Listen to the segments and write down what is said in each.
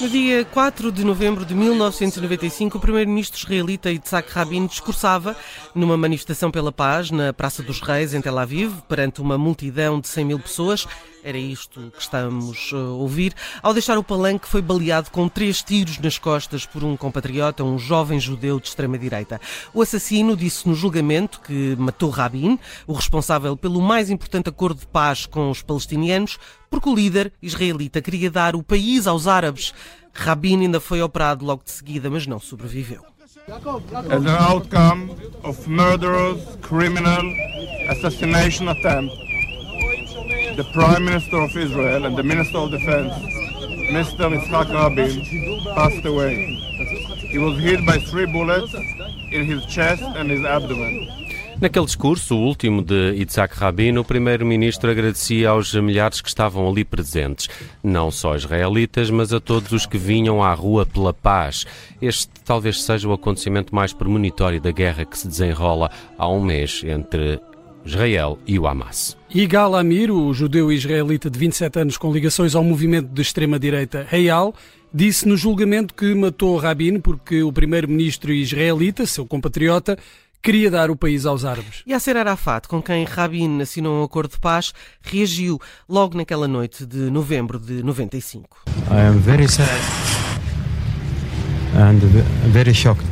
No dia 4 de novembro de 1995, o primeiro-ministro israelita Yitzhak Rabin discursava numa manifestação pela paz na Praça dos Reis, em Tel Aviv, perante uma multidão de 100 mil pessoas. Era isto que estamos a ouvir. Ao deixar o palanque, foi baleado com três tiros nas costas por um compatriota, um jovem judeu de extrema-direita. O assassino disse no julgamento que matou Rabin, o responsável pelo mais importante acordo de paz com os palestinianos, porque o líder israelita queria dar o país aos árabes. Rabin ainda foi operado logo de seguida, mas não sobreviveu. as an outcome of murderous criminal assassination attempt. The Prime Minister of Israel and the Minister of Defense, Mr. Yitzhak Rabin, passed away. He was hit by three bullets in his chest and his abdomen. Naquele discurso, o último de Yitzhak Rabin, o primeiro-ministro agradecia aos milhares que estavam ali presentes, não só israelitas, mas a todos os que vinham à rua pela paz. Este talvez seja o acontecimento mais premonitório da guerra que se desenrola há um mês entre Israel e o Hamas. Igal Amir, o judeu israelita de 27 anos com ligações ao movimento de extrema-direita Hayal, disse no julgamento que matou Rabin porque o primeiro-ministro israelita, seu compatriota, queria dar o país aos árabes. Yasser Arafat, com quem Rabin assinou um acordo de paz, reagiu logo naquela noite de novembro de 95. I am very sad and ve- very shocked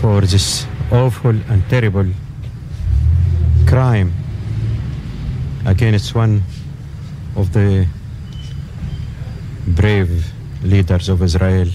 for this awful and terrible crime against one of the brave leaders of Israel.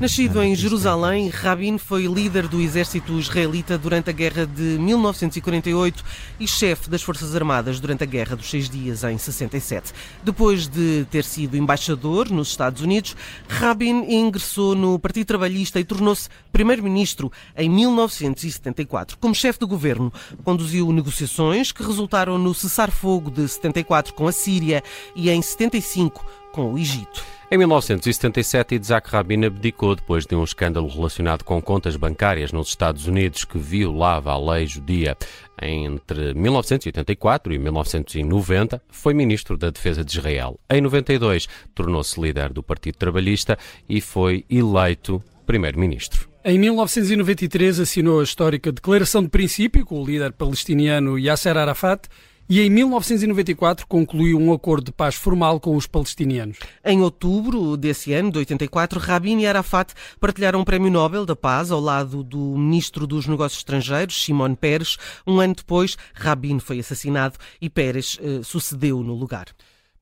Nascido em Jerusalém, Rabin foi líder do exército israelita durante a guerra de 1948 e chefe das Forças Armadas durante a Guerra dos Seis Dias, em 67. Depois de ter sido embaixador nos Estados Unidos, Rabin ingressou no Partido Trabalhista e tornou-se primeiro-ministro em 1974. Como chefe de governo, conduziu negociações que resultaram no cessar-fogo de 74 com a Síria e em 75 com o Egito. Em 1977, Isaac Rabin abdicou depois de um escândalo relacionado com contas bancárias nos Estados Unidos que violava a lei judia. Entre 1984 e 1990, foi ministro da Defesa de Israel. Em 92, tornou-se líder do Partido Trabalhista e foi eleito primeiro-ministro. Em 1993 assinou a histórica Declaração de Princípio com o líder palestiniano Yasser Arafat e em 1994 concluiu um acordo de paz formal com os palestinianos. Em outubro desse ano, de 84, Rabin e Arafat partilharam um prémio Nobel da Paz ao lado do ministro dos Negócios Estrangeiros, Shimon Peres. Um ano depois, Rabin foi assassinado e Peres eh, sucedeu no lugar.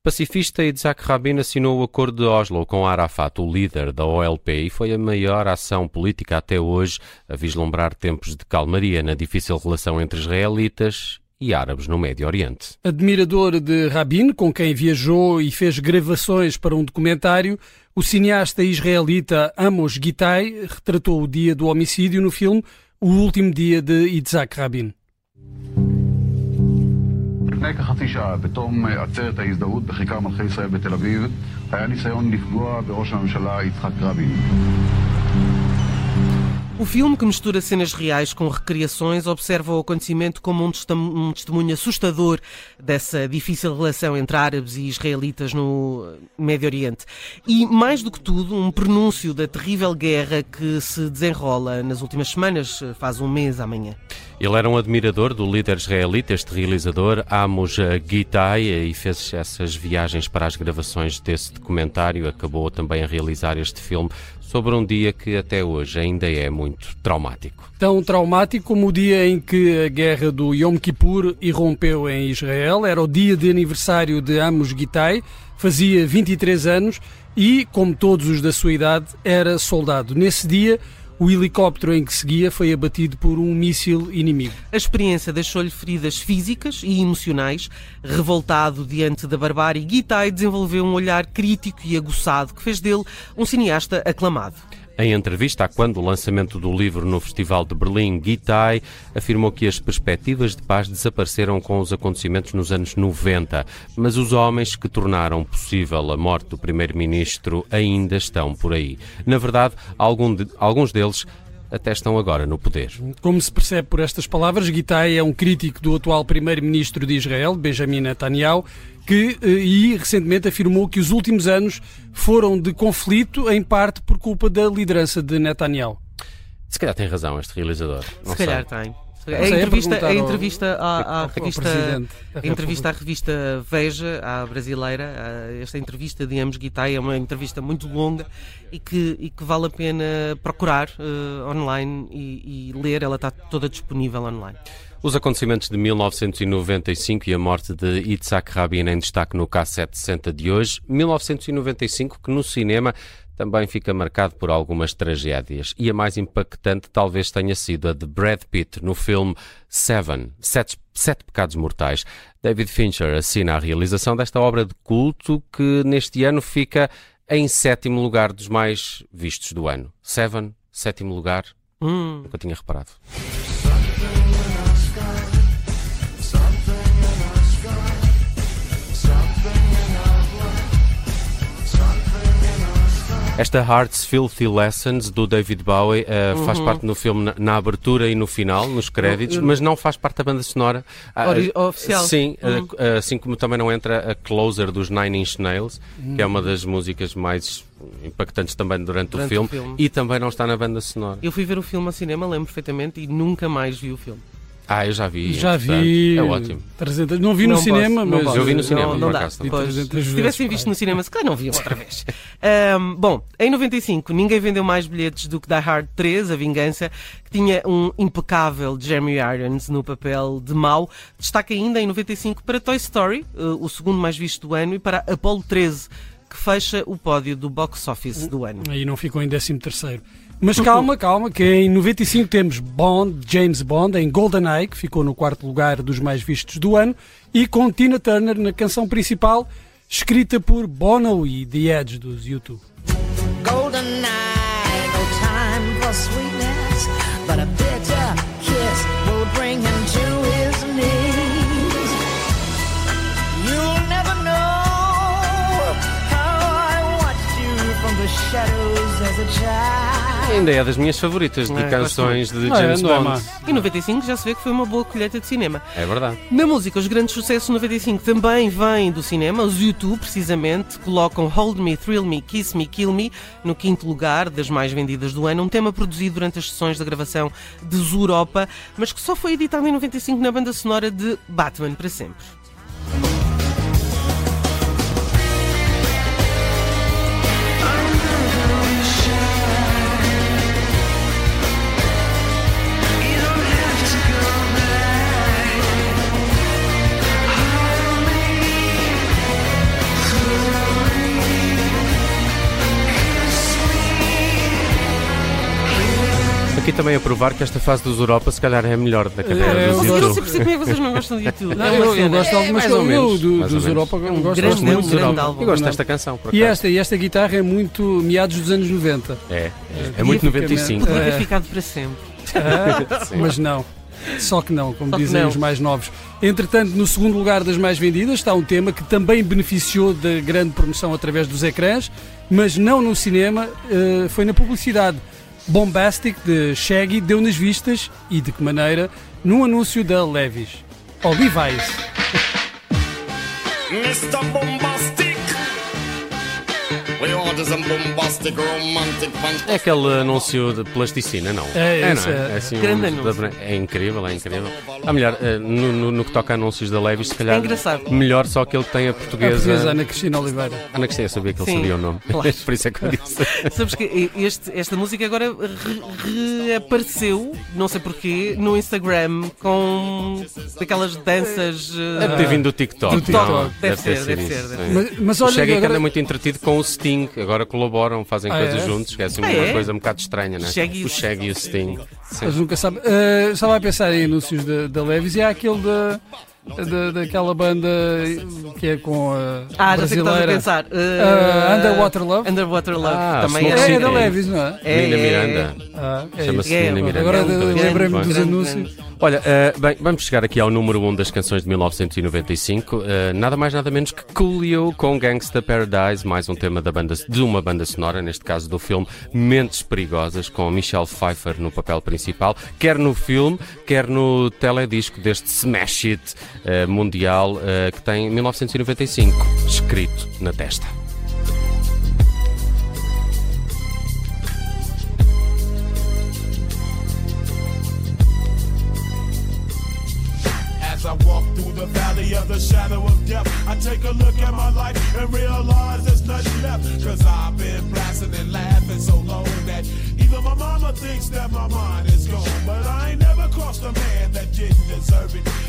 Pacifista Isaac Rabin assinou o Acordo de Oslo com Arafat, o líder da OLP, e foi a maior ação política até hoje a vislumbrar tempos de calmaria na difícil relação entre israelitas e árabes no Médio Oriente. Admirador de Rabin, com quem viajou e fez gravações para um documentário, o cineasta israelita Amos Gitai retratou o dia do homicídio no filme O Último Dia de Yitzhak Rabin. לפני כחצי שעה, בתום עצרת ההזדהות בכיכר מלכי ישראל בתל אביב, היה ניסיון לפגוע בראש הממשלה יצחק רבין. O filme, que mistura cenas reais com recriações, observa o acontecimento como um testemunho assustador dessa difícil relação entre árabes e israelitas no Médio Oriente. E, mais do que tudo, um prenúncio da terrível guerra que se desenrola nas últimas semanas, faz um mês amanhã. Ele era um admirador do líder israelita, este realizador, Amos Gitai, e fez essas viagens para as gravações desse documentário. Acabou também a realizar este filme sobre um dia que até hoje ainda é muito traumático. Tão traumático como o dia em que a guerra do Yom Kippur irrompeu em Israel. Era o dia de aniversário de Amos Gitai, fazia 23 anos e, como todos os da sua idade, era soldado. Nesse dia, o helicóptero em que seguia foi abatido por um míssil inimigo. A experiência deixou-lhe feridas físicas e emocionais. Revoltado diante da barbárie, Gitai desenvolveu um olhar crítico e aguçado que fez dele um cineasta aclamado. Em entrevista a quando o lançamento do livro no Festival de Berlim, Gitai afirmou que as perspectivas de paz desapareceram com os acontecimentos nos anos 90, mas os homens que tornaram possível a morte do primeiro-ministro ainda estão por aí. Na verdade, de, alguns deles até estão agora no poder. Como se percebe por estas palavras, Gitai é um crítico do atual primeiro-ministro de Israel, Benjamin Netanyahu, que eh, e recentemente afirmou que os últimos anos foram de conflito, em parte por culpa da liderança de Netanyahu. Se calhar tem razão este realizador. Não Se calhar sei. tem. sei, A é entrevista, a entrevista à, à revista, a entrevista à revista Veja, à brasileira, a- esta entrevista de Amos Guitai é uma entrevista muito longa e que, e que vale a pena procurar eh, online e, e ler, ela está toda disponível online. Os acontecimentos de 1995 e a morte de Yitzhak Rabin em destaque no K760 de hoje. 1995 que no cinema também fica marcado por algumas tragédias. E a mais impactante talvez tenha sido a de Brad Pitt no filme Seven, Sete, Sete Pecados Mortais. David Fincher assina a realização desta obra de culto que neste ano fica em sétimo lugar dos mais vistos do ano. Seven, sétimo lugar, Hum, nunca tinha reparado. Esta Heart's Filthy Lessons do David Bowie eh, faz parte no filme na, na abertura e no final, nos créditos, mas não faz parte da banda sonora ah, oficial. Sim, eh, Uhum. eh, assim como também não entra a Closer dos Nine Inch Nails, que é uma das músicas mais impactantes também durante, Durante o, filme, o filme. e também não está na banda sonora. eu fui ver o filme ao cinema, lembro perfeitamente, e nunca mais vi o filme. Ah, eu já vi. Já vi. É ótimo. 300 não vi no Não cinema, posso, não mas. posso. Eu vi no cinema, não, não dá. acaso, Vi Pois, 300 se tivessem visto no cinema, se calhar não viam outra vez. Ahm, bom, em 95, ninguém vendeu mais bilhetes do que Die Hard 3, A Vingança, que tinha um impecável Jeremy Irons no papel de mau. Destaque ainda em 95 para Toy Story, eh, o segundo mais visto do ano, e para Apollo 13, que fecha o pódio do box office do ano. Aí não ficou em 13 terceiro. Mas calma, calma, que em 95 temos Bond, James Bond, em GoldenEye, que ficou no quarto lugar dos mais vistos do ano, e com Tina Turner na canção principal, escrita por Bono e The Edge dos YouTube. Ainda é das minhas favoritas de É, canções de Não é, James não é Bond. má. Em 95 já se vê que foi uma boa colheita de cinema. É verdade. Na música, os grandes sucessos de 95 também vêm do cinema. Os YouTube, precisamente, colocam Hold Me, Thrill Me, Kiss Me, Kill Me no quinto lugar das mais vendidas do ano. Um tema produzido durante as sessões da gravação de Zuropa, mas que só foi editado em 95 na banda sonora de Batman para sempre. Também a provar que esta fase dos Europa se calhar é a melhor da carreira É, dos eu Eu não sei perceber é que vocês não gostam de YouTube. Não, É eu, eu gosto de algumas mais ou coisas. Eu, do- dos. Europa, eu Um gosto grande muito dos grande Europa. álbum. Eu gosto Não. desta canção, por E esta, e esta guitarra é muito meados dos anos 90. É, é, é muito ficar 95. Podia ter É. ficado para sempre. Mas não. Só que não, como Só dizem não. os mais novos. Entretanto, no segundo lugar das mais vendidas está um tema que também beneficiou da grande promoção através dos ecrãs, mas não no cinema, eh, foi na publicidade. Bombastic de Shaggy deu nas vistas e de que maneira? Num anúncio da Levis. Ou Levi's. Mr. Bombastic. É aquele anúncio de plasticina, não? É, não esse é? é. É, assim, um Grande anúncio anúncio. da- é incrível, é incrível. Ah, melhor, eh, no, no- no que toca a anúncios da Levis, se calhar É engraçado. melhor só aquele que tem a A portuguesa. portuguesa Ana Cristina Oliveira. Ana Cristina, eu sabia que ele Sim, sabia o nome. claro. Por isso é que eu disse. Sabes que este- esta música agora re- reapareceu, não sei porquê, no Instagram com aquelas danças. eh, Deve ter vindo do TikTok. Do TikTok. não? Deve ser, deve isso, ser, deve sim. Mas, mas O olha, Shaggy que agora- anda muito entretido com o Steve Sting, agora colaboram, fazem Ah, coisas é? juntos, que é assim Ah, uma é? coisa um bocado estranha, né? Shaggy o o Shaggy e o Sting. Sim. Mas nunca sabe. Eh, estava a pensar em anúncios da, da Levis e há aquele da, da, daquela banda que é com a Ah, já sei o que estás a brasileira. pensar. Ah, Uh, Underwater Love? Underwater Love. Ah, também É, é da Levis, não é? É, Nina é, Miranda. Ah, é Chama-se. É, Nina Miranda. Agora lembrei-me dos grande, anúncios. Olha, eh, bem, vamos chegar aqui ao número 1 um das canções de 1995. eh, nada mais, nada menos que Coolio com Gangsta Paradise, mais um tema da banda, de uma banda sonora, neste caso do filme Mentes Perigosas, com Michelle Pfeiffer no papel principal, quer no filme, quer no teledisco deste Smash It mundial eh, que tem 1995 escrito na testa. The shadow of death, take a look at my life and realize there's nothing left. So that my mama thinks that my mind is gone. But I ain't never crossed a man that didn't deserve it.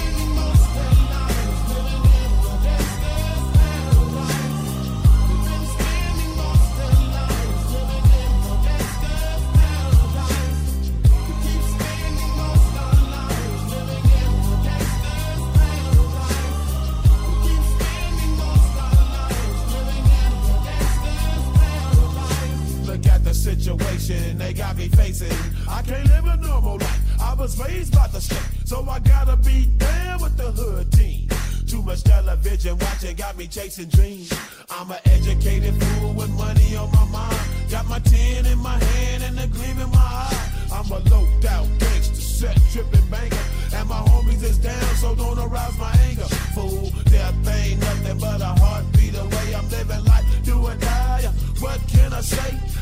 Raised by the state, so I gotta be down with the hood team. Too much television watching got me chasing dreams. I'm an educated fool with money on my mind. Got my tin in my hand and a gleam in my eye. I'm a low out gangster, set tripping banker. And my homies is down, so don't arouse my anger. Fool, death ain't nothing but a heartbeat away. I'm living life, do or die. What can I say?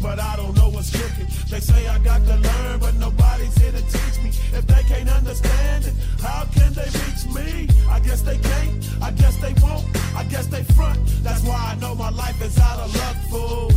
But I don't know what's cooking. They say I got to learn, but nobody's here to teach me. If they can't understand it, how can they reach me? I guess they can't, I guess they won't, I guess they front. That's why I know my life is out of luck, fool.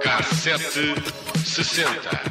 Cassete 60.